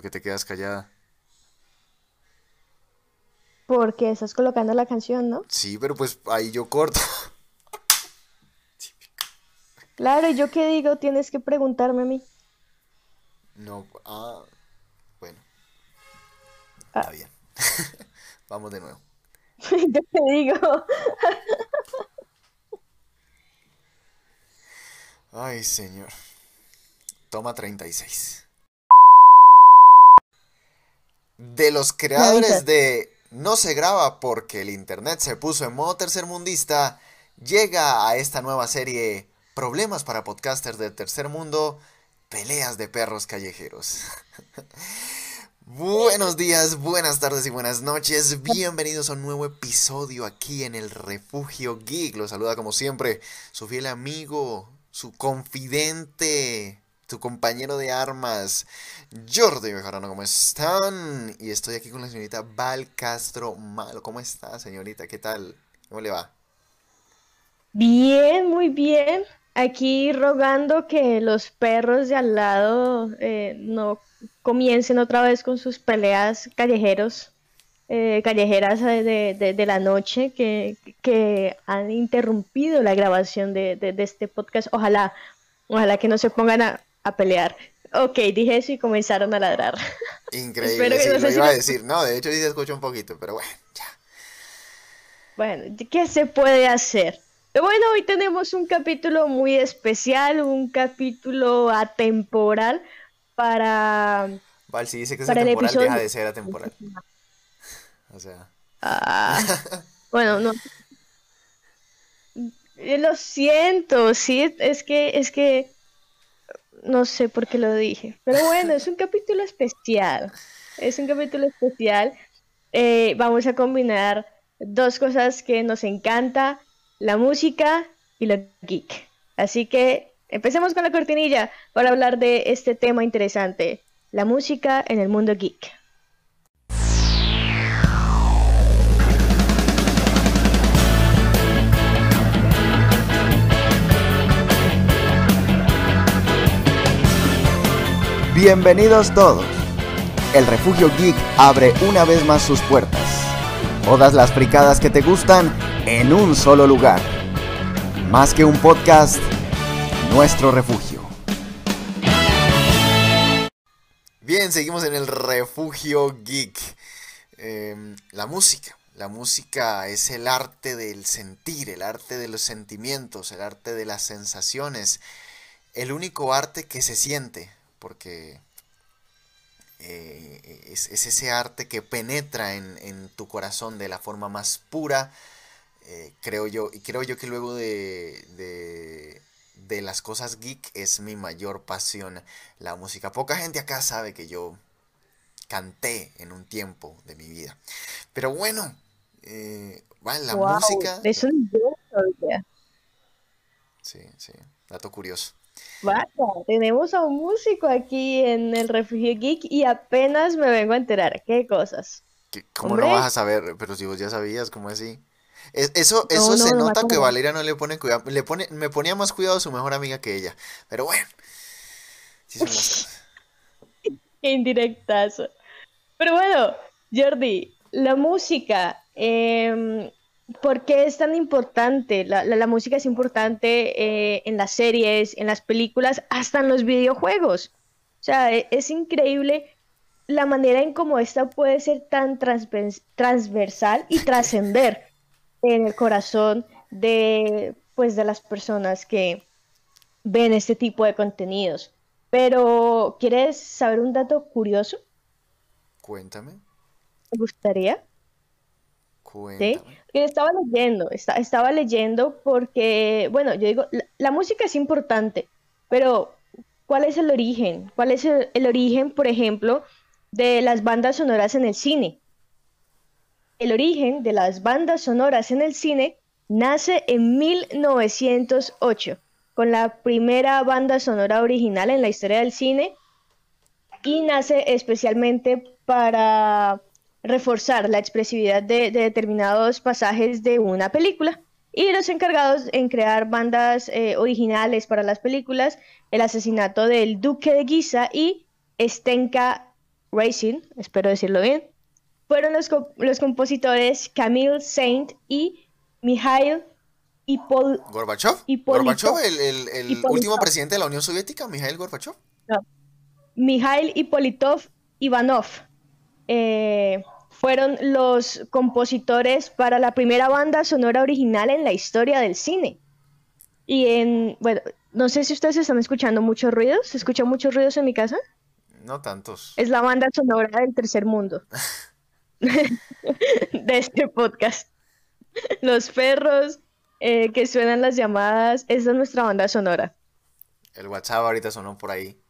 ¿Por qué te quedas callada? Porque estás colocando la canción, ¿no? Sí, pero pues ahí yo corto. Claro, ¿y yo qué digo? Tienes que preguntarme a mí. No, ah, bueno. Ah. Está bien. Vamos de nuevo. ¿Yo qué digo? Ay, señor. Toma 36. De los creadores de No se graba porque el internet se puso en modo tercermundista, llega a esta nueva serie Problemas para podcasters del tercer mundo, peleas de perros callejeros. Buenos días, buenas tardes y buenas noches. Bienvenidos a un nuevo episodio aquí en el Refugio Geek. Los saluda como siempre su fiel amigo, su confidente, tu compañero de armas, Jordi Bejarano. ¿Cómo están? Y estoy aquí con la señorita Val Castro Malo. ¿Cómo está, señorita? ¿Qué tal? ¿Cómo le va? Bien, muy bien. Aquí rogando que los perros de al lado eh, no comiencen otra vez con sus peleas callejeros, eh, callejeras de, de- la noche que, que han interrumpido la grabación de, de- de este podcast. Ojalá, ojalá que no se pongan a, a pelear. Ok, dije eso y comenzaron a ladrar. Increíble, Espero que sí, no lo sé si iba a decir. No, de hecho sí se escucha un poquito, pero bueno, ya. Bueno, ¿qué se puede hacer? Bueno, hoy tenemos un capítulo muy especial, un capítulo atemporal para... Val, si dice que es atemporal, episodio. deja de ser atemporal. O sea, Ah, bueno, no. Lo siento, sí, es que, es que no sé por qué lo dije. Pero bueno, es un capítulo especial. Es un capítulo especial. Eh, vamos a combinar dos cosas que nos encanta, la música y lo geek. Así que empecemos con la cortinilla para hablar de este tema interesante, la música en el mundo geek. Bienvenidos todos. El Refugio Geek abre una vez más sus puertas. Todas las fricadas que te gustan en un solo lugar. Más que un podcast, nuestro refugio. Bien, seguimos en el Refugio Geek. Em, la música. La música es el arte del sentir, el arte de los sentimientos, el arte de las sensaciones. El único arte que se siente, porque eh, es, es ese arte que penetra en, en tu corazón de la forma más pura, eh, creo yo, y creo yo que luego de, de, de las cosas geek es mi mayor pasión la música. Poca gente acá sabe que yo canté en un tiempo de mi vida. Pero bueno, eh, la Wow, música... yo sabía. Sí, sí, dato curioso. Vaya, tenemos a un músico aquí en el Refugio Geek y apenas me vengo a enterar. ¿Qué cosas? ¿Qué- ¿Cómo Hombre. no vas a saber? Pero si vos ya sabías, ¿cómo así? Es- eso eso No, se no, nota que. Valeria no le pone cuidado. Le pone, me ponía más cuidado su mejor amiga que ella. Pero bueno. sí son las indirectazo. Pero bueno, Jordi, la música, em, ¿por qué es tan importante? La, la- la música es importante eh, en las series, en las películas, hasta en los videojuegos. O sea, e- es increíble la manera en cómo esta puede ser tan transvers- transversal y trascender en el corazón de, pues, de las personas que ven este tipo de contenidos. Pero, ¿quieres saber un dato curioso? Cuéntame, ¿Te gustaría? Cuéntame. Estaba leyendo, esta- estaba leyendo porque, bueno, yo digo, la, la música es importante, pero ¿cuál es el origen? ¿Cuál es el, el origen, por ejemplo, de las bandas sonoras en el cine? El origen de las bandas sonoras en el cine nace en 1908, con la primera banda sonora original en la historia del cine y nace especialmente para reforzar la expresividad de, de determinados pasajes de una película. Y los encargados en crear bandas eh, originales para las películas, El asesinato del Duque de Guisa y Stenka Racing, espero decirlo bien, fueron los, los compositores Camille Saint y Mikhail Gorbachev. Gorbachev, el, el, último presidente de la Unión Soviética, Mikhail Gorbachev. No. Mikhail Hipolitov Ivanov. Eh, fueron los compositores para la primera banda sonora original en la historia del cine. Y en, bueno, no sé si ustedes están escuchando muchos ruidos. ¿Se escuchan muchos ruidos en mi casa? No tantos. Es la banda sonora del tercer mundo. de este podcast. Los perros eh, que suenan las llamadas, esa es nuestra banda sonora. El WhatsApp ahorita sonó por ahí.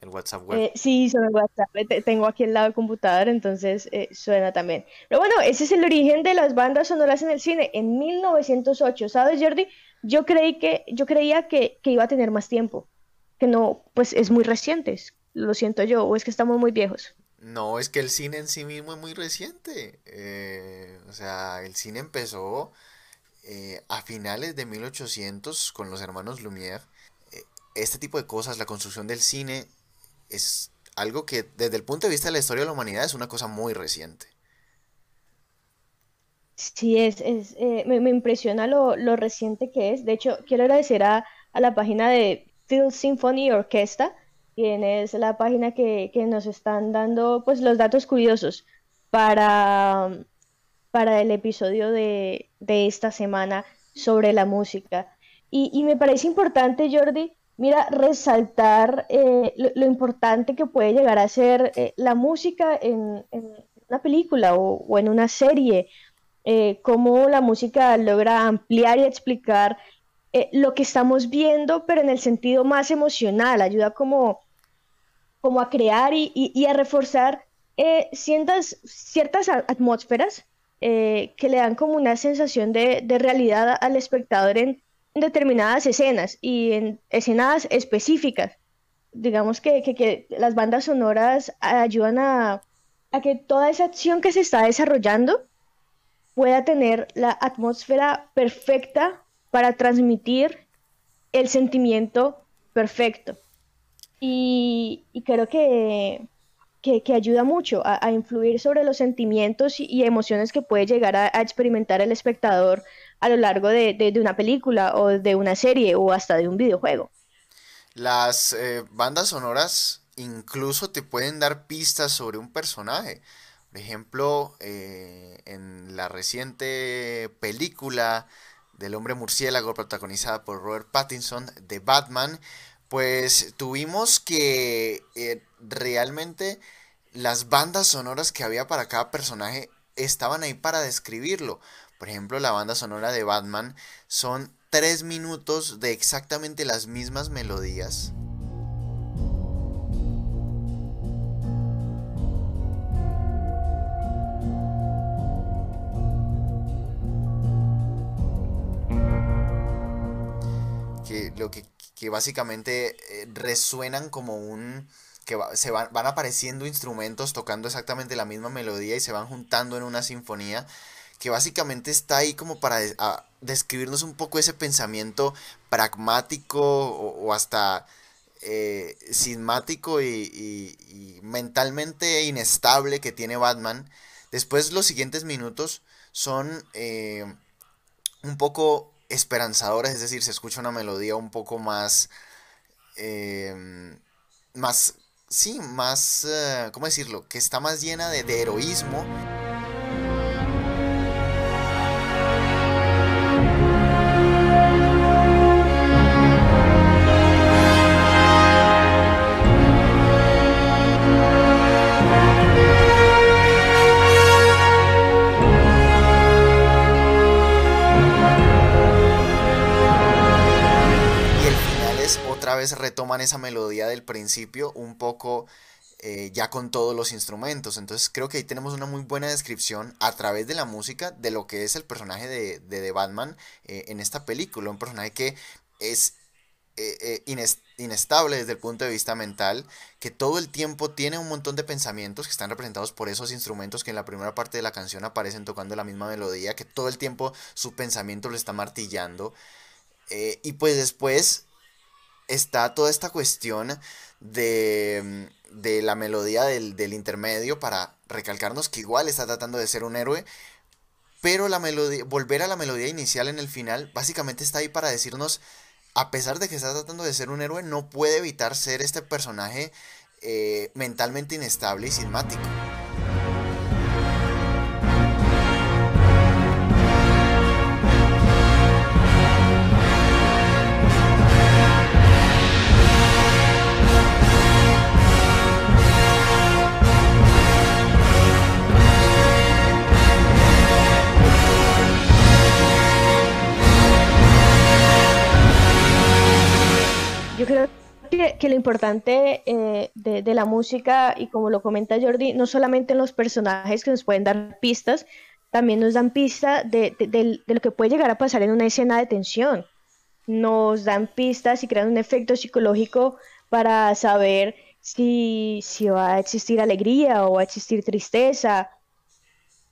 El WhatsApp web. Eh, sí, el WhatsApp. Tengo aquí al lado del computador, entonces eh, suena también. Pero bueno, ese es el origen de las bandas sonoras en el cine en 1908. ¿Sabes, Jordi? Yo creí que, yo creía que, que iba a tener más tiempo. Que no, pues es muy reciente. Lo siento yo, o es que estamos muy viejos. No, es que el cine en sí mismo es muy reciente. Eh, o sea, el cine empezó eh, a finales de 1800 con los hermanos Lumière. Eh, este tipo de cosas, la construcción del cine, es algo que desde el punto de vista de la historia de la humanidad es una cosa muy reciente. Sí, es, es me, impresiona lo, reciente que es. De hecho, quiero agradecer a, a la página de Phil Symphony Orchestra tienes la página que, nos están dando pues los datos curiosos para, para el episodio de, esta semana sobre la música. Y, me parece importante, Jordi, mira, resaltar eh, lo, importante que puede llegar a ser eh, la música en, una película o, en una serie, eh, cómo la música logra ampliar y explicar lo que estamos viendo, pero en el sentido más emocional, ayuda como como a crear y, a reforzar ciertas, ciertas atmósferas que le dan como una sensación de, realidad al espectador en, determinadas escenas y en escenas específicas. Digamos que, las bandas sonoras ayudan a, a que toda esa acción que se está desarrollando pueda tener la atmósfera perfecta para transmitir el sentimiento perfecto. Y, creo que, que, ayuda mucho a, influir sobre los sentimientos y, emociones que puede llegar a, experimentar el espectador a lo largo de, una película o de una serie o hasta de un videojuego. Las eh, bandas sonoras incluso te pueden dar pistas sobre un personaje. Por ejemplo, eh, en la reciente película del hombre murciélago protagonizada por Robert Pattinson de Batman, pues tuvimos que eh, realmente las bandas sonoras que había para cada personaje estaban ahí para describirlo. Por ejemplo, la banda sonora de Batman son tres minutos de exactamente las mismas melodías. Que lo que básicamente eh, resuenan como un que se van, apareciendo instrumentos tocando exactamente la misma melodía y se van juntando en una sinfonía que básicamente está ahí como para describirnos un poco ese pensamiento pragmático o, hasta eh, y, mentalmente inestable que tiene Batman. Después los siguientes minutos son eh, un poco esperanzadora, es decir, se escucha una melodía un poco más, em, más, sí, más, eh, ¿cómo decirlo? Que está más llena de heroísmo. Vez retoman esa melodía del principio un poco eh, ya con todos los instrumentos. Entonces creo que ahí tenemos una muy buena descripción a través de la música de lo que es el personaje de, de, Batman eh, en esta película. Un personaje que es eh, inestable desde el punto de vista mental, que todo el tiempo tiene un montón de pensamientos que están representados por esos instrumentos que en la primera parte de la canción aparecen tocando la misma melodía, que todo el tiempo su pensamiento lo está martillando. y pues después está toda esta cuestión de, de la melodía del, del, intermedio para recalcarnos que igual está tratando de ser un héroe, pero la melodía, volver a la melodía inicial en el final, básicamente está ahí para decirnos, a pesar de que está tratando de ser un héroe, no puede evitar ser este personaje eh, mentalmente inestable y cinemático. Que, lo importante eh, de, la música, y como lo comenta Jordi, no solamente en los personajes que nos pueden dar pistas, también nos dan pistas de, lo que puede llegar a pasar en una escena de tensión. Nos dan pistas y crean un efecto psicológico para saber si, si va a existir alegría o va a existir tristeza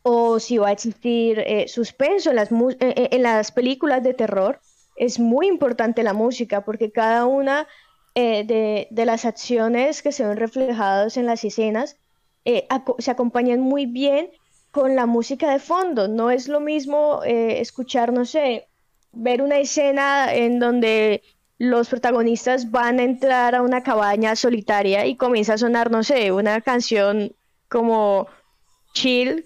o si va a existir eh, suspenso en las, en las películas de terror. Es muy importante la música porque cada una eh, de, las acciones que se ven reflejadas en las escenas eh, se acompañan muy bien con la música de fondo. No es lo mismo eh, escuchar, no sé, ver una escena en donde los protagonistas van a entrar a una cabaña solitaria y comienza a sonar, no sé, una canción como chill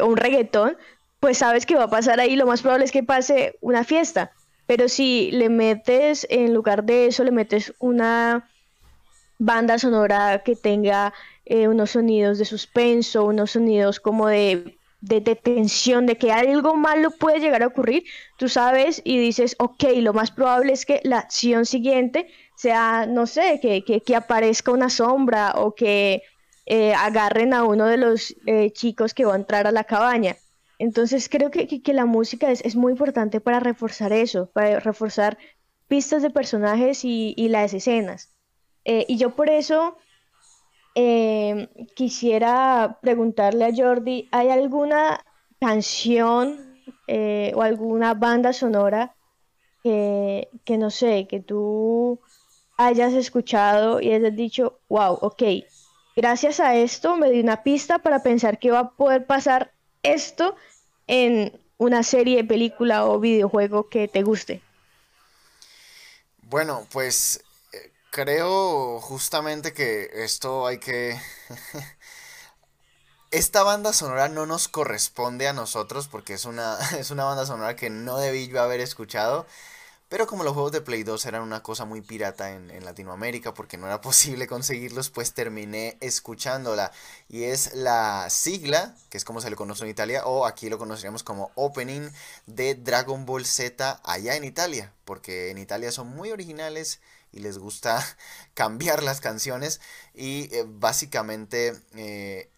o un reggaetón, pues sabes que va a pasar ahí, lo más probable es que pase una fiesta. Pero si le metes, en lugar de eso, le metes una banda sonora que tenga eh, unos sonidos de suspenso, unos sonidos como de, de, tensión, de que algo malo puede llegar a ocurrir, tú sabes y dices, ok, lo más probable es que la acción siguiente sea, no sé, que, que, aparezca una sombra o que eh, agarren a uno de los eh, chicos que va a entrar a la cabaña. Entonces creo que, la música es, muy importante para reforzar eso, para reforzar pistas de personajes y, las escenas. Eh, y yo por eso eh, quisiera preguntarle a Jordi, ¿hay alguna canción eh, o alguna banda sonora que, que, no sé, que tú hayas escuchado y hayas dicho, wow, ok, gracias a esto me di una pista para pensar que va a poder pasar esto en una serie, película o videojuego que te guste? Bueno, pues eh, creo justamente que esto hay que... Esta banda sonora no nos corresponde a nosotros porque es una, es una banda sonora que no debí yo haber escuchado. Pero como los juegos de Play 2 eran una cosa muy pirata en, Latinoamérica porque no era posible conseguirlos, pues terminé escuchándola. Y es la sigla, que es como se le conoce en Italia, o aquí lo conoceríamos como opening de Dragon Ball Z allá en Italia. Porque en Italia son muy originales y les gusta cambiar las canciones. Y eh, básicamente... Eh,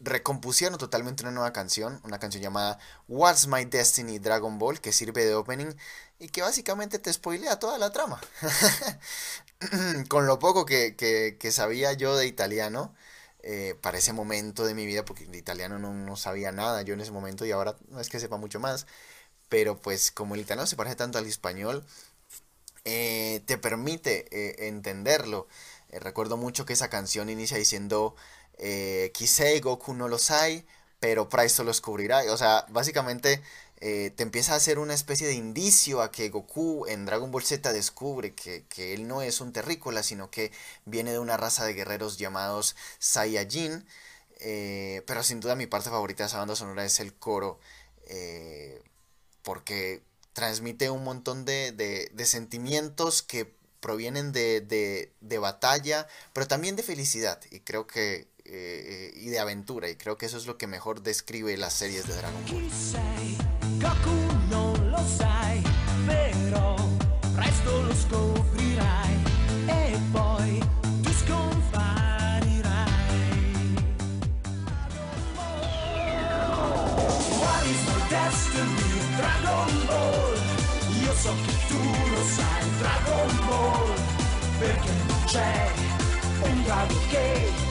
recompusieron totalmente una nueva canción, una canción llamada What's My Destiny Dragon Ball, que sirve de opening y que básicamente te spoilea toda la trama. Con lo poco que, sabía yo de italiano, eh, para ese momento de mi vida, porque de italiano no, sabía nada yo en ese momento y ahora no es que sepa mucho más, pero pues como el italiano se parece tanto al español, eh, te permite eh, entenderlo. recuerdo mucho que esa canción inicia diciendo, Kisei Goku no lo sai, pero Price lo descubrirá. O sea, básicamente eh, te empieza a hacer una especie de indicio a que Goku en Dragon Ball Z descubre que, él no es un terrícola, sino que viene de una raza de guerreros llamados Saiyajin. Eh, pero sin duda mi parte favorita de esa banda sonora es el coro, eh, porque transmite un montón de, de, sentimientos que provienen de, de, batalla, pero también de felicidad, y creo que y de aventura, y creo que eso es lo que mejor describe las series de Dragon Ball. Goku non lo sai, però presto lo scoprirai e poi my destiny, Dragon Ball? Io so che tu lo sai, Dragon Ball, perché non c'è un drago che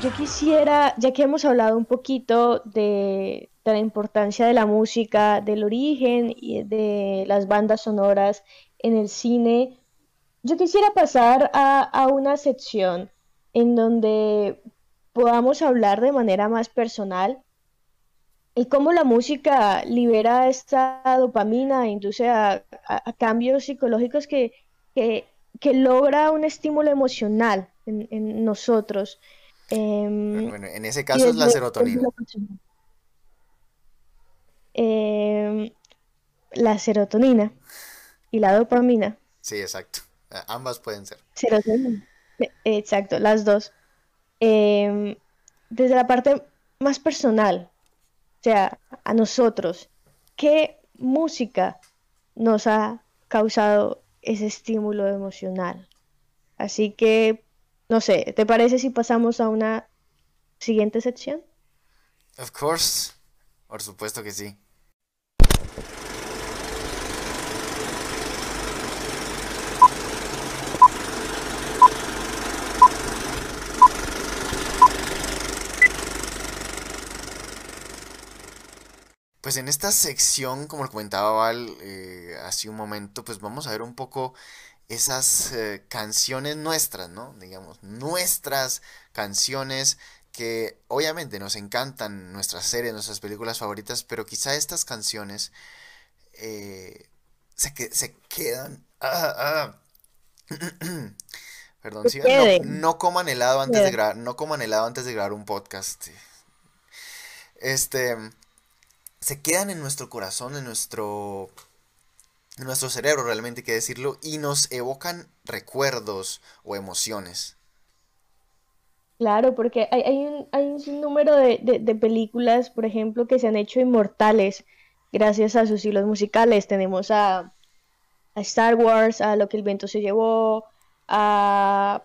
yo quisiera, ya que hemos hablado un poquito de, la importancia de la música, del origen y de las bandas sonoras en el cine, yo quisiera pasar a, a una sección en donde podamos hablar de manera más personal y cómo la música libera esta dopamina, induce a, cambios psicológicos que, que, logra un estímulo emocional en, nosotros. Em, bueno, en ese caso es la serotonina. Em, la serotonina y la dopamina. Sí, exacto. Ambas pueden ser. Serotonina. Exacto, las dos. Em, desde la parte más personal, o sea, a nosotros, ¿qué música nos ha causado ese estímulo emocional? Así que, no sé, ¿te parece si pasamos a una siguiente sección? Of course, por supuesto que sí. Pues en esta sección, como lo comentaba Val eh, hace un momento, pues vamos a ver un poco esas eh, canciones nuestras, ¿no? Digamos, nuestras canciones que obviamente nos encantan, nuestras series, nuestras películas favoritas, pero quizá estas canciones eh, se, se quedan... Ah, ah. Perdón, no, coman helado antes de grabar, no coman helado antes de grabar un podcast. Este, se quedan en nuestro corazón, en nuestro, nuestro cerebro, realmente hay que decirlo, y nos evocan recuerdos o emociones. Claro, porque hay, hay, un, hay un número de, de, películas, por ejemplo, que se han hecho inmortales gracias a sus hilos musicales. Tenemos a, a Star Wars, a Lo que el viento se llevó, a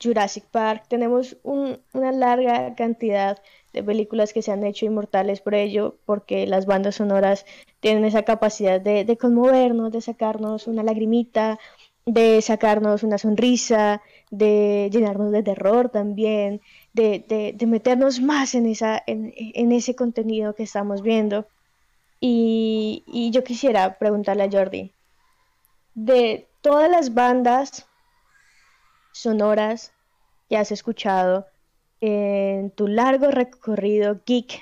Jurassic Park. Tenemos una larga cantidad de películas que se han hecho inmortales por ello, porque las bandas sonoras tienen esa capacidad de, conmovernos, de sacarnos una lagrimita, de sacarnos una sonrisa, de llenarnos de terror también, de, meternos más en, esa, en, ese contenido que estamos viendo. Y, y yo quisiera preguntarle a Jordi, de todas las bandas sonoras que has escuchado, en tu largo recorrido geek,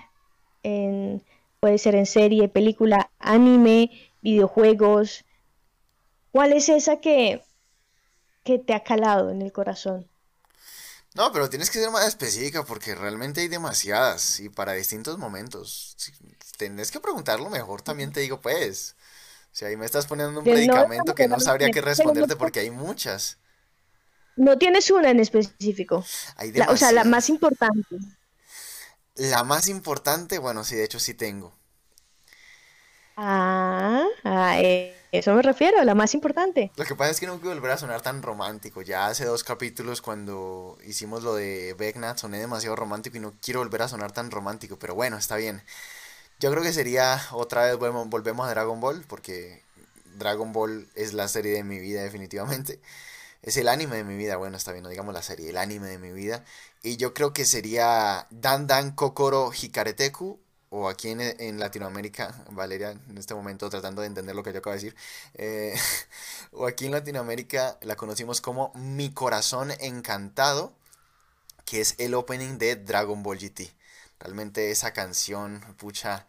en, puede ser en serie, película, anime, videojuegos, ¿cuál es esa que, que te ha calado en el corazón? No, pero tienes que ser más específica porque realmente hay demasiadas y para distintos momentos. Tienes que preguntarlo mejor, también te digo, pues. O sea, ahí me estás poniendo un predicamento que no sabría qué responderte porque hay muchas. No tienes una en específico. o sea, la más importante. La más importante, bueno, sí, de hecho sí tengo. Ah, a eso me refiero, la más importante. Lo que pasa es que no quiero volver a sonar tan romántico. Ya hace dos capítulos cuando hicimos lo de Becknat soné demasiado romántico y no quiero volver a sonar tan romántico, pero bueno, está bien. Yo creo que sería otra vez volvemos a Dragon Ball porque Dragon Ball es la serie de mi vida definitivamente es el anime de mi vida, bueno, está bien, no digamos la serie, el anime de mi vida. Y yo creo que sería Dan Dan Kokoro Hikareteku, o aquí en, Latinoamérica, Valeria en este momento tratando de entender lo que yo acabo de decir, eh, o aquí en Latinoamérica la conocimos como Mi Corazón Encantado, que es el opening de Dragon Ball GT. Realmente esa canción, pucha,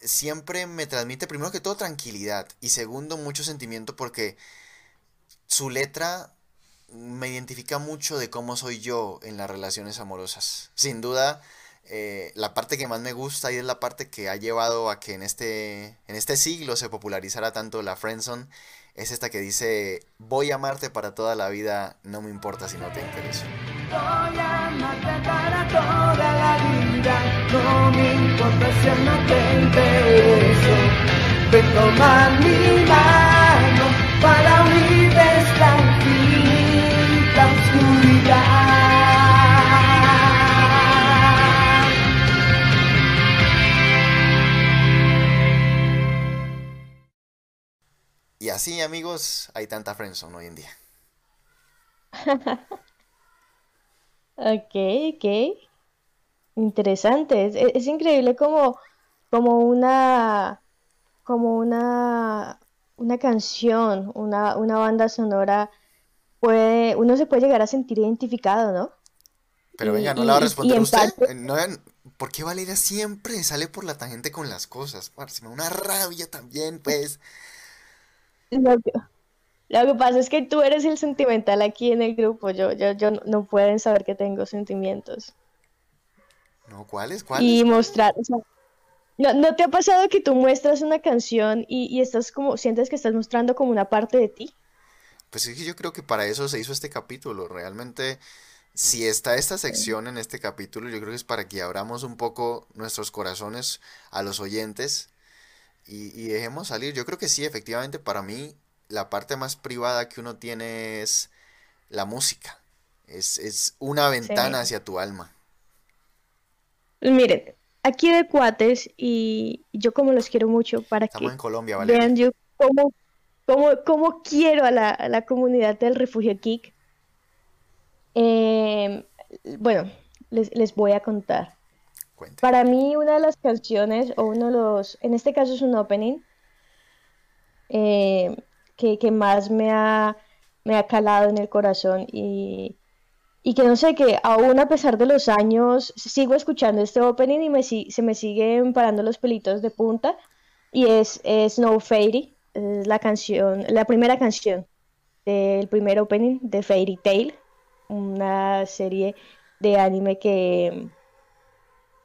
siempre me transmite primero que todo tranquilidad y segundo mucho sentimiento porque su letra me identifica mucho de cómo soy yo en las relaciones amorosas. Sin duda, eh, la parte que más me gusta y es la parte que ha llevado a que en este, en este siglo se popularizara tanto la friendzone es esta que dice, voy a amarte para toda la vida, no me importa si no te intereso. Voy a amarte para toda la vida, no me importa si no te mi mano para Y así, amigos, hay tanta friendzone hoy en día. ok, ok. Interesante, es, es increíble como, como una, como una, una canción, una, una banda sonora puede, uno se puede llegar a sentir identificado, ¿no? Pero venga, ¿no la va a responder usted? Eh, ¿Por qué Valeria siempre sale por la tangente con las cosas? Parce, me da una rabia también, pues. Lo que, lo que pasa es que tú eres el sentimental aquí en el grupo. Yo, yo, yo no pueden saber que tengo sentimientos. No, ¿cuáles? ¿Cuáles? Y mostrar, o sea, ¿no, ¿no te ha pasado que tú muestras una canción y, y estás como, sientes que estás mostrando como una parte de ti? Pues sí, yo creo que para eso se hizo este capítulo. Realmente, si está esta sección en este capítulo, yo creo que es para que abramos un poco nuestros corazones a los oyentes y, y dejemos salir. Yo creo que sí, efectivamente, para mí, la parte más privada que uno tiene es la música. Es, es una ventana Sí. hacia tu alma. Miren, aquí de cuates y yo como los quiero mucho para Estamos que en Colombia, vean yo cómo, cómo, cómo quiero a la, a la comunidad del Refugio Geek. Eh, bueno, les, les voy a contar. Cuente. Para mí una de las canciones o uno de los, en este caso es un opening, eh, que, que más me ha, me ha calado en el corazón y, y que no sé, que aún a pesar de los años sigo escuchando este opening y me, se me siguen parando los pelitos de punta y es, es Snow Fairy, la canción, la primera canción del primer opening de Fairy Tail, una serie de anime que,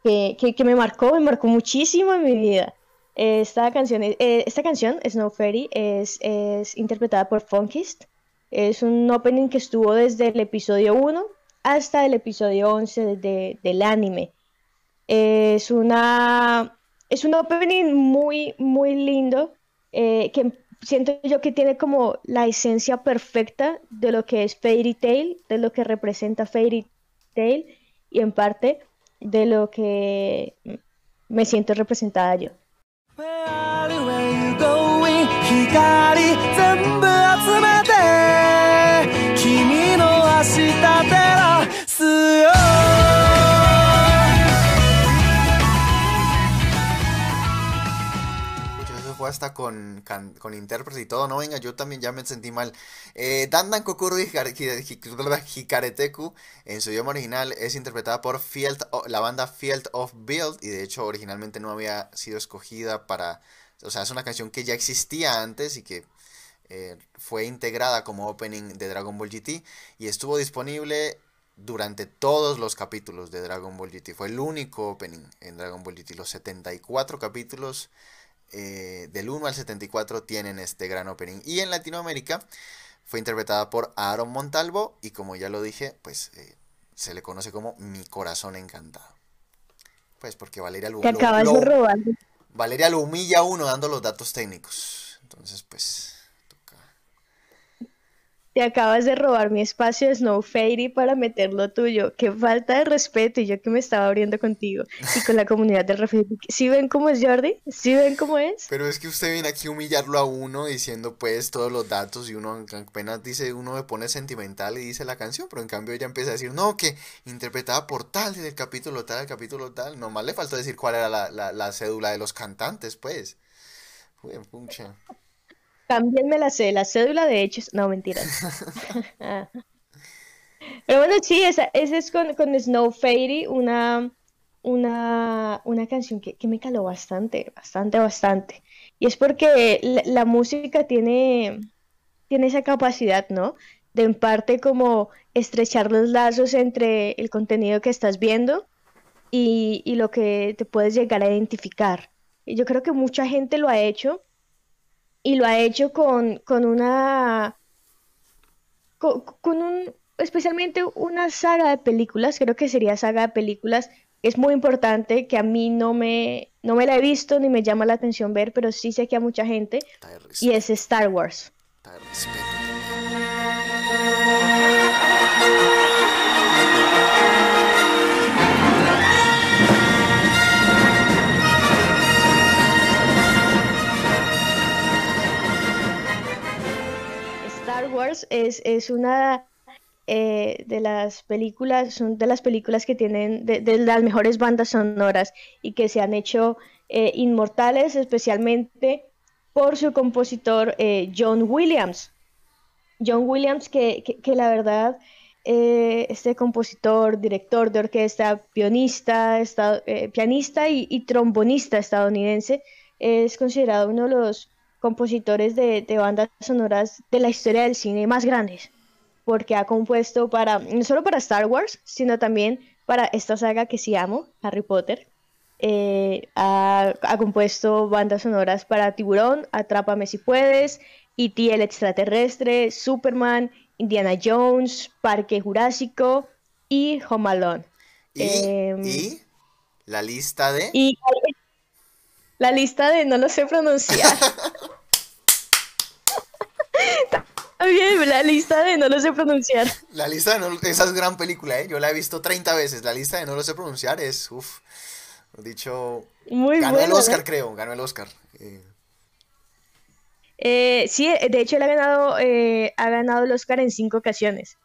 que, que- me marcó, me marcó muchísimo en mi vida. Esta canción, eh, esta canción, Snow Fairy, es, es interpretada por Funkist. Es un opening que estuvo desde el episodio 1 hasta el episodio 11 de- del anime. Es una, es un opening muy, muy lindo, eh, que siento yo que tiene como la esencia perfecta de lo que es Fairy Tail, de lo que representa Fairy Tail y en parte de lo que me siento representada yo. Hasta con, can- con intérprete y todo, no venga, yo también ya me sentí mal. Eh, Dandan Hi- Hikareteku, en su idioma original, es interpretada por Field, la banda Field of Build, y de hecho originalmente no había sido escogida para, o sea, es una canción que ya existía antes y que eh, fue integrada como opening de Dragon Ball GT y estuvo disponible durante todos los capítulos de Dragon Ball GT. Fue el único opening en Dragon Ball GT. Los 74 capítulos eh, del 1 al 74 tienen este gran opening. Y en Latinoamérica fue interpretada por Aaron Montalvo y como ya lo dije, pues eh, se le conoce como Mi Corazón Encantado. Pues porque Valeria lo, Te lo- acabas lo- de robar. Valeria lo humilla a uno dando los datos técnicos. Entonces, pues. Te acabas de robar mi espacio de Snow Fairy para meterlo tuyo. Qué falta de respeto y yo que me estaba abriendo contigo y con la comunidad del refugio. ¿Sí ven cómo es Jordi? ¿Sí ven cómo es? Pero es que usted viene aquí a humillarlo a uno diciendo pues todos los datos y uno apenas dice, uno me pone sentimental y dice la canción, pero en cambio ella empieza a decir, no, que interpretada por tal en el capítulo tal, el capítulo tal. Nomás le faltó decir cuál era la, la, la cédula de los cantantes, pues. Uy, pucha. Cámbienme la, cé- la cédula de hechos. No, mentiras. Ah. Pero bueno, sí, esa, esa es con, con Snow Fairy, una, una, una canción que, que me caló bastante, bastante, bastante. Y es porque la, la música tiene, tiene esa capacidad, ¿no? De en parte como estrechar los lazos entre el contenido que estás viendo y, y lo que te puedes llegar a identificar. Y yo creo que mucha gente lo ha hecho y lo ha hecho con, con una, con, con un, especialmente una saga de películas, creo que sería saga de películas, es muy importante, que a mí no me, no me la he visto ni me llama la atención ver, pero sí sé que a mucha gente, y es Star Wars. está de Es, es una eh, de las películas, son de las películas que tienen de, las mejores bandas sonoras y que se han hecho eh, inmortales, especialmente por su compositor eh, John Williams. John Williams, que, que, la verdad, este compositor, director de orquesta, pianista, esta- pianista y, y trombonista estadounidense, es considerado uno de los compositores de, de bandas sonoras de la historia del cine más grandes, porque ha compuesto para, no solo para Star Wars, sino también para esta saga que sí amo, Harry Potter. Eh, ha, ha compuesto bandas sonoras para Tiburón, Atrápame si puedes, E.T. el extraterrestre, Superman, Indiana Jones, Parque Jurásico y Home Alone. Y, Em, y la lista de... Y la lista de no lo sé pronunciar. Bien, la lista de no lo sé pronunciar. La lista de no... Esa es gran película, ¿eh? Yo la he visto 30 veces. La lista de no lo sé pronunciar es... Uf. Dicho... Muy Ganó el. Oscar, creo. Ganó el Oscar. Eh, Eh, sí, de hecho él ha ganado, eh, ha ganado el Oscar en cinco ocasiones.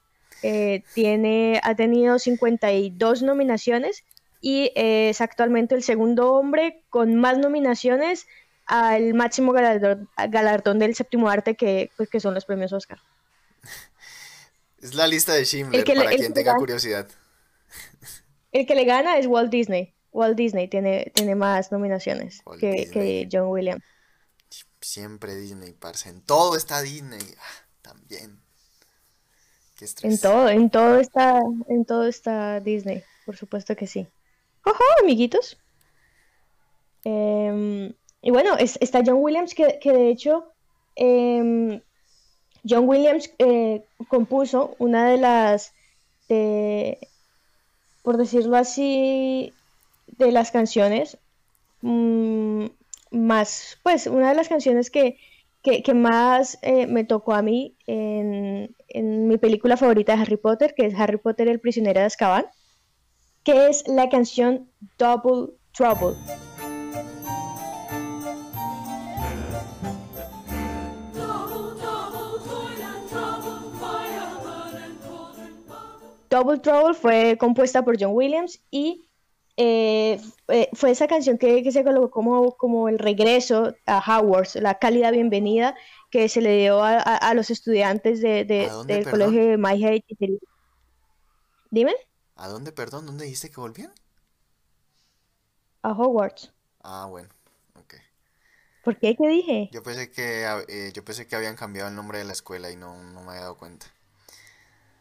Eh, tiene, ha tenido 52 nominaciones y eh, es actualmente el segundo hombre con más nominaciones al máximo galardón, galardón del séptimo arte que, pues, que son los premios Oscar. es la lista de Schindler, que para quien tenga gana- curiosidad. El que le gana es Walt Disney. Walt Disney tiene, tiene más nominaciones que, que John Williams. Siempre Disney, parce. En todo está Disney. Ah, también. Qué. En todo, en todo está, en todo está Disney, por supuesto que sí. ¡Ojo, amiguitos! Em, y bueno, es- está John Williams, que, que de hecho, em, John Williams eh, compuso una de las, de- por decirlo así, de las canciones mm, más, pues, una de las canciones que, que, que más eh, me tocó a mí en, en mi película favorita de Harry Potter, que es Harry Potter el prisionero de Azkaban, que es la canción Double Trouble. Double Trouble fue compuesta por John Williams y eh, eh, fue esa canción que, que se colocó como, como el regreso a Hogwarts, la cálida bienvenida que se le dio a, a- a los estudiantes de, de- ¿A dónde, del perdón? colegio de Maya y. Dime, ¿A dónde, perdón? ¿Dónde dijiste que volvían? a Hogwarts. Ah, bueno. Ok. ¿Por qué? ¿Qué dije? Yo pensé que, eh, yo pensé que habían cambiado el nombre de la escuela y no, no me había dado cuenta.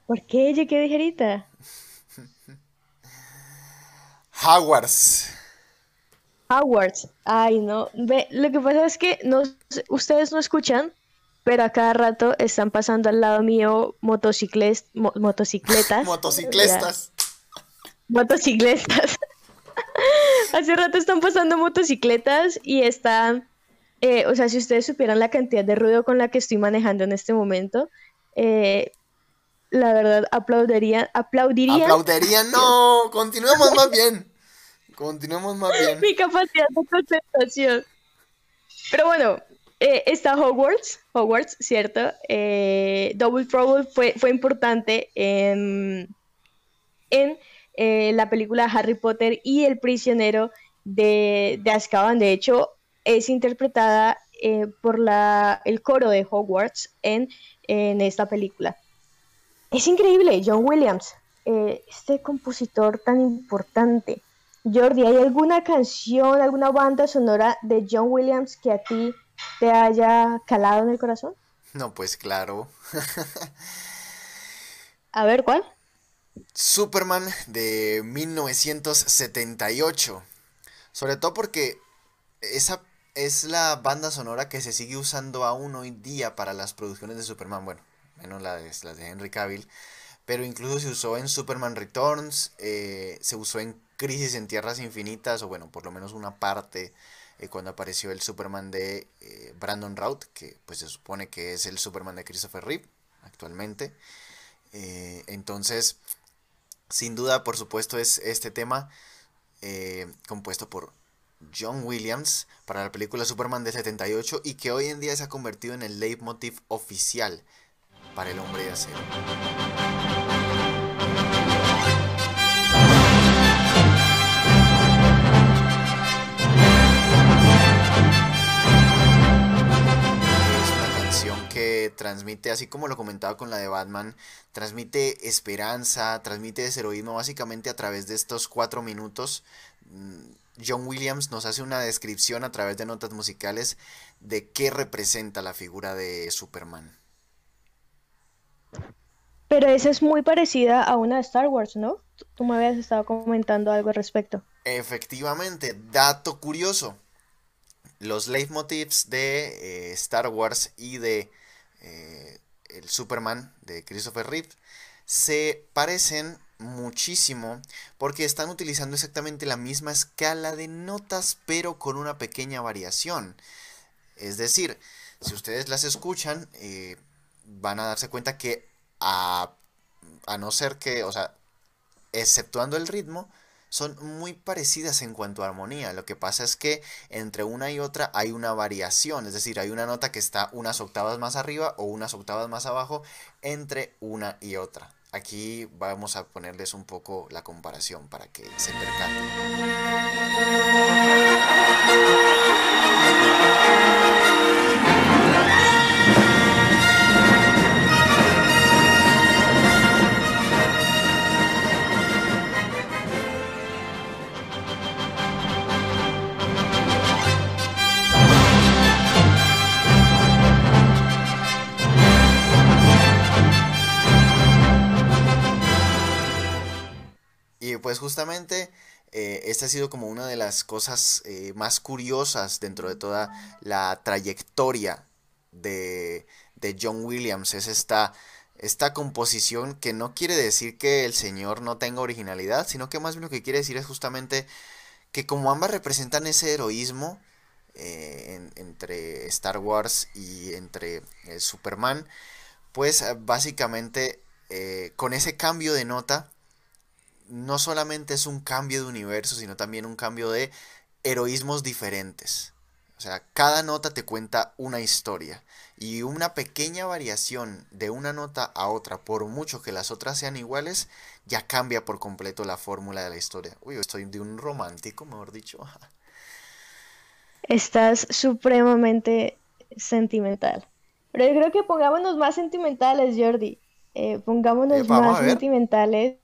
¿Por qué? ¿Yo qué dije ahorita? Hogwarts. Hogwarts. Ay, no. Ve, lo que pasa es que no, ustedes no escuchan, pero a cada rato están pasando al lado mío motocicles, mo- motocicletas. Motociclistas. Motocicletas. Hace rato están pasando motocicletas y están, eh, o sea, si ustedes supieran la cantidad de ruido con la que estoy manejando en este momento, eh, la verdad aplaudirían, aplaudirían Aplaudirían. No, continuemos más bien. Continuemos más bien. mi capacidad de concentración. Pero bueno, eh, está Hogwarts, Hogwarts, ¿cierto? Eh, Double Trouble fue, fue importante en, en eh, la película Harry Potter y el prisionero de, de Azkaban. De hecho, es interpretada eh, por la, el coro de Hogwarts en, en esta película. Es increíble, John Williams, eh, este compositor tan importante. Jordi, ¿hay alguna canción, alguna banda sonora de John Williams que a ti te haya calado en el corazón? No, pues claro. A ver, ¿cuál? Superman de 1978. Sobre todo porque esa es la banda sonora que se sigue usando aún hoy día para las producciones de Superman. Bueno, menos las de, Henry Cavill. Pero incluso se usó en Superman Returns, eh, se usó en Crisis en Tierras Infinitas, o bueno, por lo menos una parte eh, cuando apareció el Superman de eh, Brandon Routh, que pues se supone que es el Superman de Christopher Reeve actualmente. Entonces, sin duda, por supuesto, es este tema eh, compuesto por John Williams para la película Superman de 78 y que hoy en día se ha convertido en el leitmotiv oficial para el hombre de acero. Transmite, así como lo comentaba con la de Batman, transmite esperanza, transmite ese heroísmo básicamente a través de estos cuatro minutos. Mm, John Williams nos hace una descripción a través de notas musicales de qué representa la figura de Superman. Pero esa es muy parecida a una de Star Wars, ¿no? Tú me habías estado comentando algo al respecto. Efectivamente, dato curioso. Los leitmotivs de eh, Star Wars y de eh, el Superman de Christopher Reeve se parecen muchísimo porque están utilizando exactamente la misma escala de notas pero con una pequeña variación. Es decir, si ustedes las escuchan, eh, van a darse cuenta que a, a no ser que, o sea, exceptuando el ritmo, son muy parecidas en cuanto a armonía. Lo que pasa es que entre una y otra hay una variación, es decir, hay una nota que está unas octavas más arriba o unas octavas más abajo entre una y otra. Aquí vamos a ponerles un poco la comparación para que se percaten. Pues justamente eh, esta ha sido como una de las cosas eh, más curiosas dentro de toda la trayectoria de, de John Williams. Es esta, esta composición que no quiere decir que el señor no tenga originalidad, sino que más bien lo que quiere decir es justamente que como ambas representan ese heroísmo eh, entre Star Wars y entre Superman, pues básicamente con ese cambio de nota, no solamente es un cambio de universo, sino también un cambio de heroísmos diferentes. O sea, cada nota te cuenta una historia. Y una pequeña variación de una nota a otra, por mucho que las otras sean iguales, ya cambia por completo la fórmula de la historia. Uy, estoy de un romántico, mejor dicho. Estás supremamente sentimental. Pero yo creo que pongámonos más sentimentales, Jordi. Eh, pongámonos más sentimentales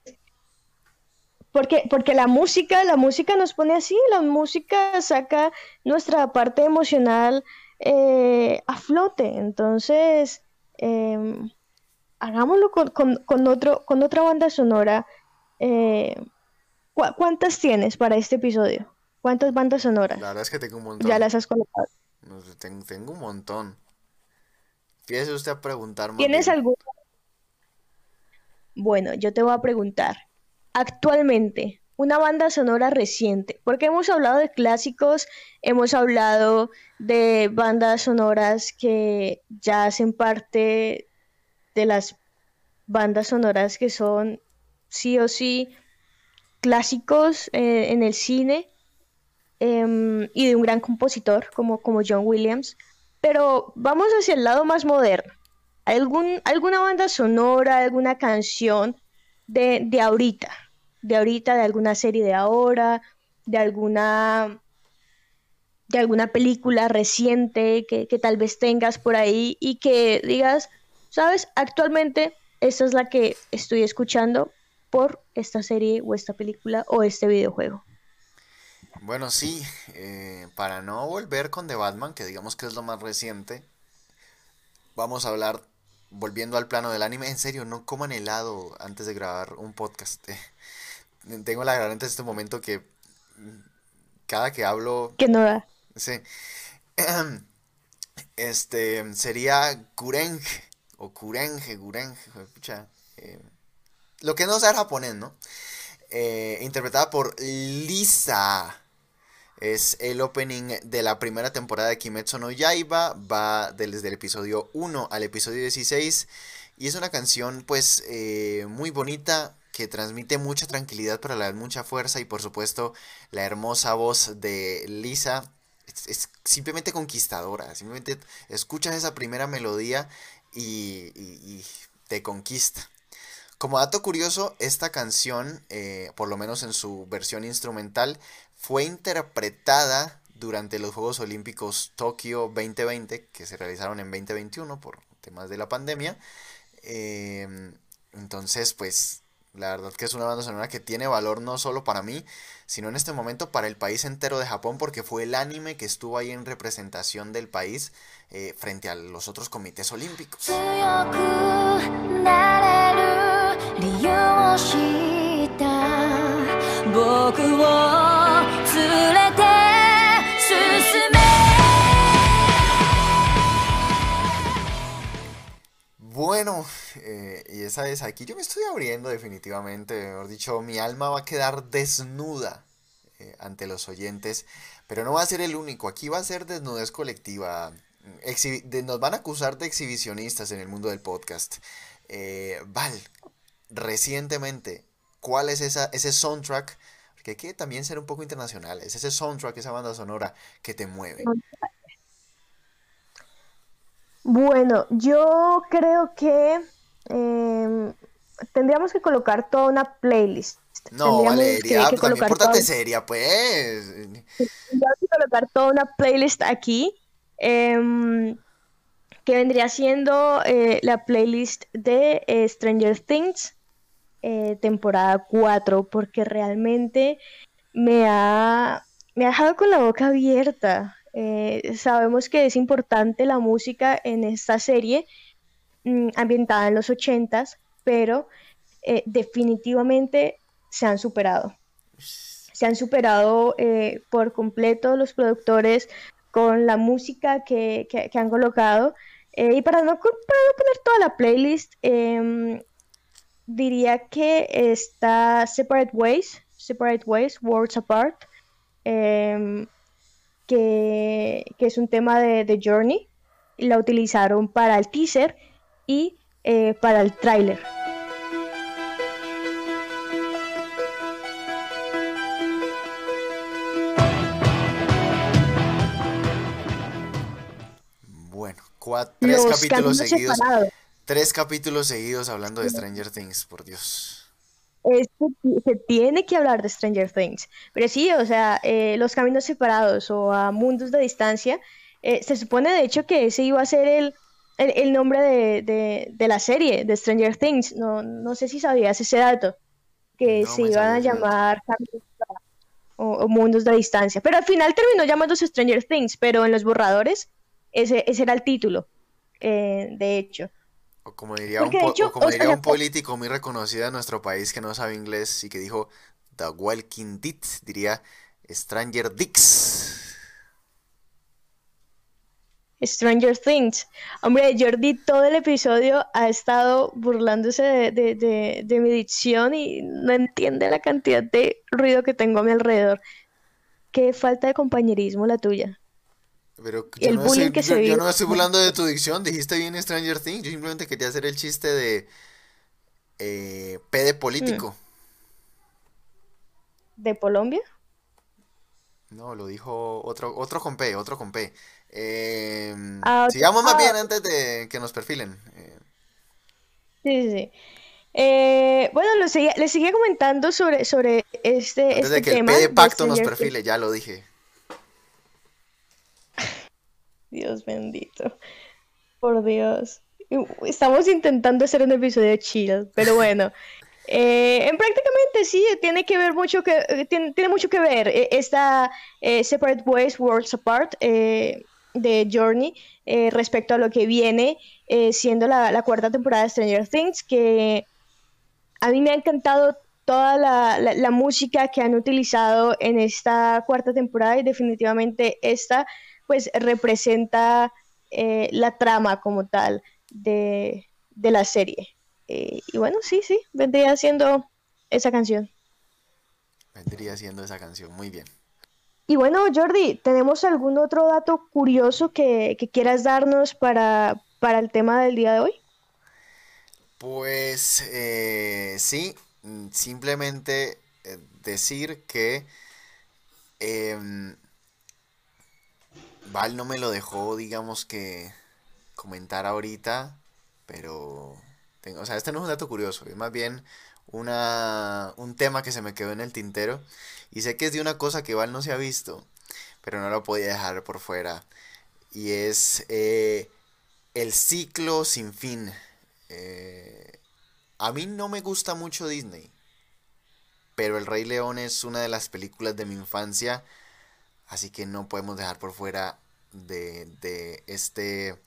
porque, porque la música, la música nos pone así, la música saca nuestra parte emocional eh, a flote. Entonces, em, hagámoslo con, otro, con otra banda sonora. Eh, ¿Cuántas tienes para este episodio? ¿Cuántas bandas sonoras? La verdad es que tengo un montón. Ya las has colocado. tengo, un montón. Fíjese usted a preguntar. ¿Tienes alguna? Bueno, yo te voy a preguntar actualmente, una banda sonora reciente, porque hemos hablado de clásicos, hemos hablado de bandas sonoras que ya hacen parte de las bandas sonoras que son sí o sí clásicos eh, en el cine em, y de un gran compositor como, como John Williams. Pero vamos hacia el lado más moderno. ¿Algún, ¿Alguna banda sonora, alguna canción de, de ahorita? de ahorita, de alguna serie de ahora, de alguna de alguna película reciente que, tal vez tengas por ahí y que digas, sabes, actualmente esta es la que estoy escuchando por esta serie o esta película o este videojuego. Bueno, sí, eh, para no volver con The Batman, que digamos que es lo más reciente, vamos a hablar, volviendo al plano del anime, en serio, no coman helado antes de grabar un podcast. Tengo la garganta en este momento que cada que hablo... Que no da. Sí. Este sería Kureng o Kurenge, Kurenge, eh, lo que no sea japonés, ¿no? Eh, interpretada por Lisa. Es el opening de la primera temporada de Kimetsu no Yaiba. Va desde el episodio 1 al episodio 16. Y es una canción, pues, eh, muy bonita que transmite mucha tranquilidad, pero a la mucha fuerza y por supuesto la hermosa voz de Lisa es, simplemente conquistadora, simplemente escuchas esa primera melodía y, te conquista. Como dato curioso, esta canción, eh, por lo menos en su versión instrumental, fue interpretada durante los Juegos Olímpicos Tokio 2020, que se realizaron en 2021 por temas de la pandemia. Em, entonces, pues, la verdad que es una banda sonora que tiene valor no solo para mí, sino en este momento para el país entero de Japón, porque fue el anime que estuvo ahí en representación del país eh, frente a los otros comités olímpicos. Bueno, eh, y esa es aquí. Yo me estoy abriendo definitivamente. Mejor dicho, mi alma va a quedar desnuda eh, ante los oyentes. Pero no va a ser el único. Aquí va a ser desnudez colectiva. Nos van a acusar de exhibicionistas en el mundo del podcast. Eh, Val, recientemente, ¿cuál es esa, ese soundtrack? Porque hay que también ser un poco internacionales. Ese soundtrack, esa banda sonora que te mueve. Bueno, yo creo que em, tendríamos que colocar toda una playlist. No, Valeria, que- que pues también toda- seria, pues. Tendríamos que colocar toda una playlist aquí, em, que vendría siendo eh, la playlist de eh, Stranger Things, eh, temporada 4, porque realmente me ha, me ha dejado con la boca abierta. Eh, sabemos que es importante la música en esta serie, mm, ambientada en los 80s, pero eh, definitivamente se han superado se han superado eh, por completo los productores con la música que, han colocado. Y para no, co- para no poner toda la playlist, em, diría que está Separate Ways, Separate Ways, Worlds Apart, em, que, que es un tema de, de Journey. La utilizaron para el teaser y eh, para el tráiler. Bueno, tres Los capítulos seguidos. separados. Tres capítulos seguidos hablando de Stranger Things, por Dios. Es que se tiene que hablar de Stranger Things. Pero sí, o sea, eh, los caminos separados o a mundos de distancia, eh, se supone de hecho que ese iba a ser el, el, el nombre de, de- de la serie, de Stranger Things. No, no sé si sabías ese dato, que No se iban a llamar caminos separados o, o mundos de distancia. Pero al final terminó llamándose Stranger Things, pero en los borradores ese, ese era el título, eh, de hecho. O como diría un, Porque de po- hecho, o como sea, diría un político muy reconocido de nuestro país que no sabe inglés y que dijo The Walking Dead, diría Stranger Dicks. Stranger Things. Hombre, Jordi todo el episodio ha estado burlándose de, de- de- de mi dicción y no entiende la cantidad de ruido que tengo a mi alrededor. Qué falta de compañerismo la tuya. Pero yo el no, bullying estoy, que yo, se yo vive. no estoy burlando de tu dicción, dijiste bien Stranger Things, yo simplemente quería hacer el chiste de eh, P de político. ¿De Colombia? No, lo dijo otro, otro con P, otro con P. Eh, Ah, sigamos más ah. bien antes de que nos perfilen. Eh, Sí, sí, sí. Eh, bueno, lo seguía- les seguía comentando sobre, sobre este, antes este de que el tema P de de pacto nos perfile, ya lo dije. Dios bendito. Por Dios. Estamos intentando hacer un episodio chill, pero bueno. Eh, en prácticamente sí, tiene que ver mucho que eh, tiene, tiene mucho que ver eh, esta eh, Separate Ways, Worlds Apart eh, de Journey respecto a lo que viene siendo la, la cuarta temporada de Stranger Things, que a mí me ha encantado toda la, la- la música que han utilizado en esta cuarta temporada y definitivamente esta pues representa eh, la trama como tal de, de la serie. Eh, y bueno, sí, sí, vendría siendo esa canción. Vendría siendo esa canción, muy bien. Y bueno, Jordi, ¿tenemos algún otro dato curioso que, que quieras darnos para, para el tema del día de hoy? Pues eh, sí, mm, simplemente decir que em, Val no me lo dejó, digamos que comentar ahorita, pero tengo, o sea, este no es un dato curioso, es más bien una, un tema que se me quedó en el tintero y sé que es de una cosa que Val no se ha visto, pero no lo podía dejar por fuera y es eh, El ciclo sin fin. Eh, a mí no me gusta mucho Disney. Pero El Rey León es una de las películas de mi infancia. Así que no podemos dejar por fuera de, de este.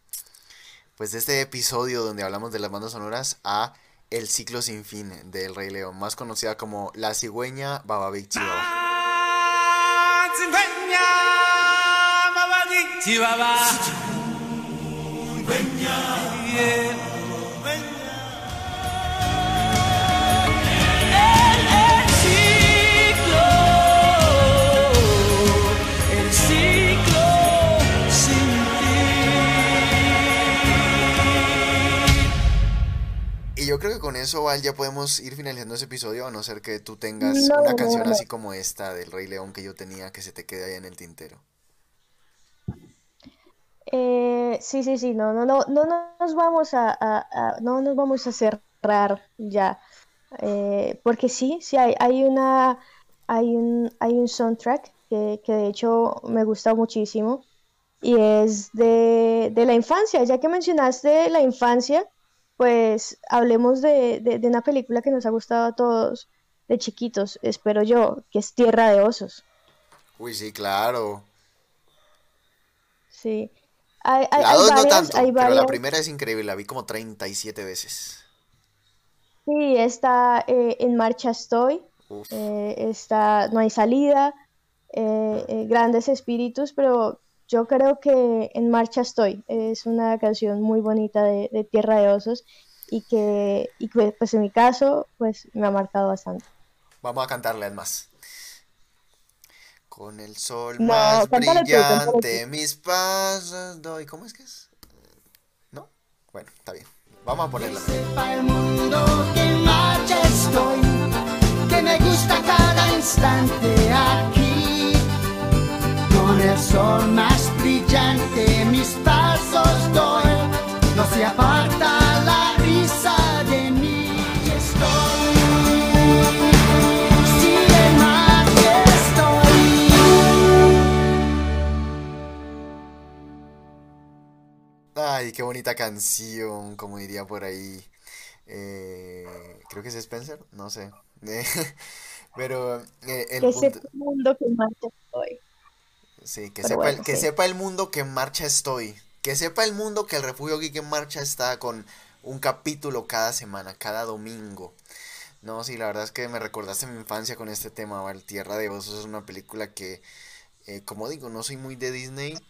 Pues de este episodio donde hablamos de las bandas sonoras a El ciclo sin fin del Rey León, más conocida como La cigüeña Baba Big yo creo que con eso, Val, ya podemos ir finalizando ese episodio, a no ser que tú tengas No, una canción así como esta del Rey León que yo tenía que se te quede ahí en el tintero. Eh, sí, sí, sí, no, no, no, no nos vamos a, a- a- no nos vamos a cerrar ya, Eh, porque sí, sí hay, hay una, hay un, hay un soundtrack que, que de hecho me gusta muchísimo y es de, de la infancia, ya que mencionaste la infancia, pues hablemos de, de, de una película que nos ha gustado a todos de chiquitos, espero yo, que es Tierra de Osos, Uy, sí, claro. sí. Hay, hay, La hay dos no varias, tanto, hay pero la primera es increíble, la vi como 37 veces. Sí, está eh, En Marcha Estoy, eh, está No hay salida, eh, Grandes Espíritus, pero yo creo que En Marcha Estoy es una canción muy bonita de, de Tierra de Osos y que, y que, pues en mi caso, pues me ha marcado bastante. Vamos a cantarle además. Con el sol No, más cántale tú, brillante, mis pasos doy. ¿Cómo es que es? ¿No? Bueno, está bien. Vamos a ponerla. sepa el mundo que en marcha estoy, que me gusta cada instante aquí. Con el sol más brillante mis pasos doy, no se aparta la risa de mí. Estoy, si en marcha estoy. Ay, qué bonita canción, como diría por ahí. eh, creo que es Spencer, no sé. Eh, pero eh, el punto, el mundo que marcha estoy. Sí, que pero sepa el, que sí. sepa el mundo que en marcha estoy. Que sepa el mundo que el Refugio Geek en marcha está con un capítulo cada semana, cada domingo. No, sí, la verdad es que me recordaste mi infancia con este tema, Val. Tierra de Osos es una película que, eh, como digo, no soy muy de Disney,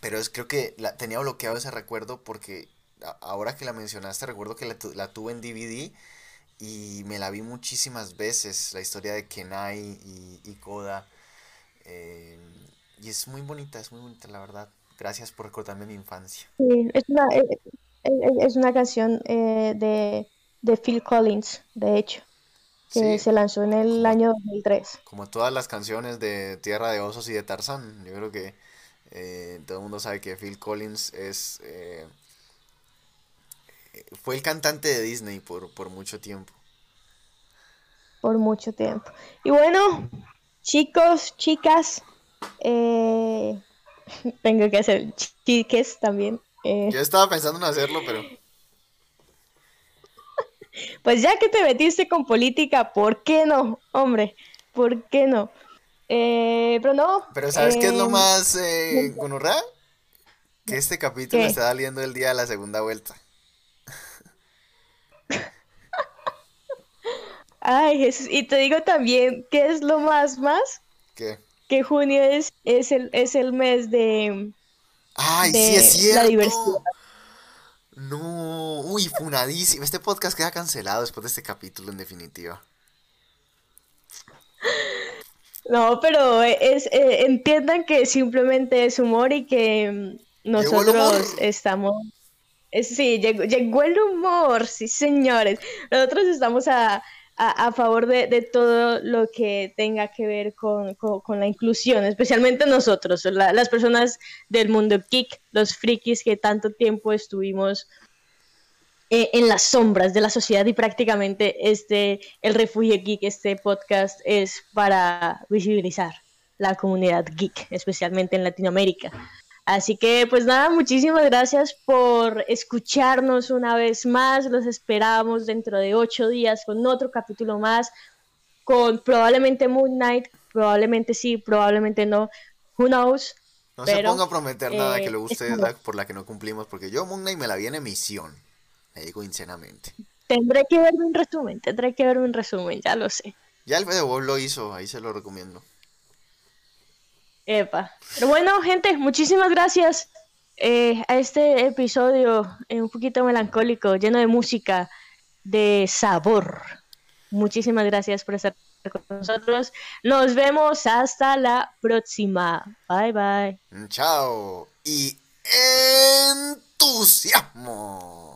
pero es creo que la, tenía bloqueado ese recuerdo porque a- ahora que la mencionaste, recuerdo que la, tu- la tuve en DVD y me la vi muchísimas veces, la historia de Kenai y, y Koda. eh, y es muy bonita, es muy bonita, la verdad. Gracias por recordarme mi infancia. Sí, es una, eh, eh, es una canción eh, de, de Phil Collins, de hecho, que Sí, se lanzó en el año 2003. como todas las canciones de Tierra de Osos y de Tarzán, yo creo que eh, todo el mundo sabe que Phil Collins es eh, fue el cantante de Disney por, por mucho tiempo. por mucho tiempo. Y bueno, chicos, chicas, eh, tengo que hacer chiques también. eh, Yo estaba pensando en hacerlo, pero pues ya que te metiste con política, ¿por qué no? Hombre, ¿por qué no? Eh, pero no. pero ¿sabes qué es lo em, más eh, gonorrea? Que este capítulo ¿Qué? está saliendo el día de la segunda vuelta. Ay, Jesús, y te digo también, ¿qué es lo más más? ¿Qué? Que junio es, es el, es el mes de, ¡Ay, de sí es la cierto! diversidad. No, uy, funadísimo. Este podcast queda cancelado después de este capítulo, en definitiva. No, pero es, eh, entiendan que simplemente es humor y que mm, nosotros estamos... eh, Sí, llegó, llegó el humor, sí, señores. Nosotros estamos a, a, favor de, todo lo que tenga que ver con la inclusión, especialmente nosotros, la- las personas del mundo geek, los frikis que tanto tiempo estuvimos eh, en las sombras de la sociedad y prácticamente este, el refugio geek, este podcast es para visibilizar la comunidad geek, especialmente en Latinoamérica. Así que pues nada, muchísimas gracias por escucharnos una vez más. Los esperamos dentro de ocho días con otro capítulo más, con probablemente Moon Knight, probablemente sí, probablemente no, who knows. No se ponga a prometer nada que eh, le guste la- por la que no cumplimos, porque yo Moon Knight me la vi en emisión. Le digo sinceramente. Tendré que verme un resumen, tendré que verme un resumen, ya lo sé. Ya el Bob lo hizo, ahí se lo recomiendo. Epa. Pero bueno, gente, muchísimas gracias eh, a este episodio eh, un poquito melancólico, lleno de música, de sabor. Muchísimas gracias por estar con nosotros. Nos vemos hasta la próxima. Bye bye. Chao. Y entusiasmo.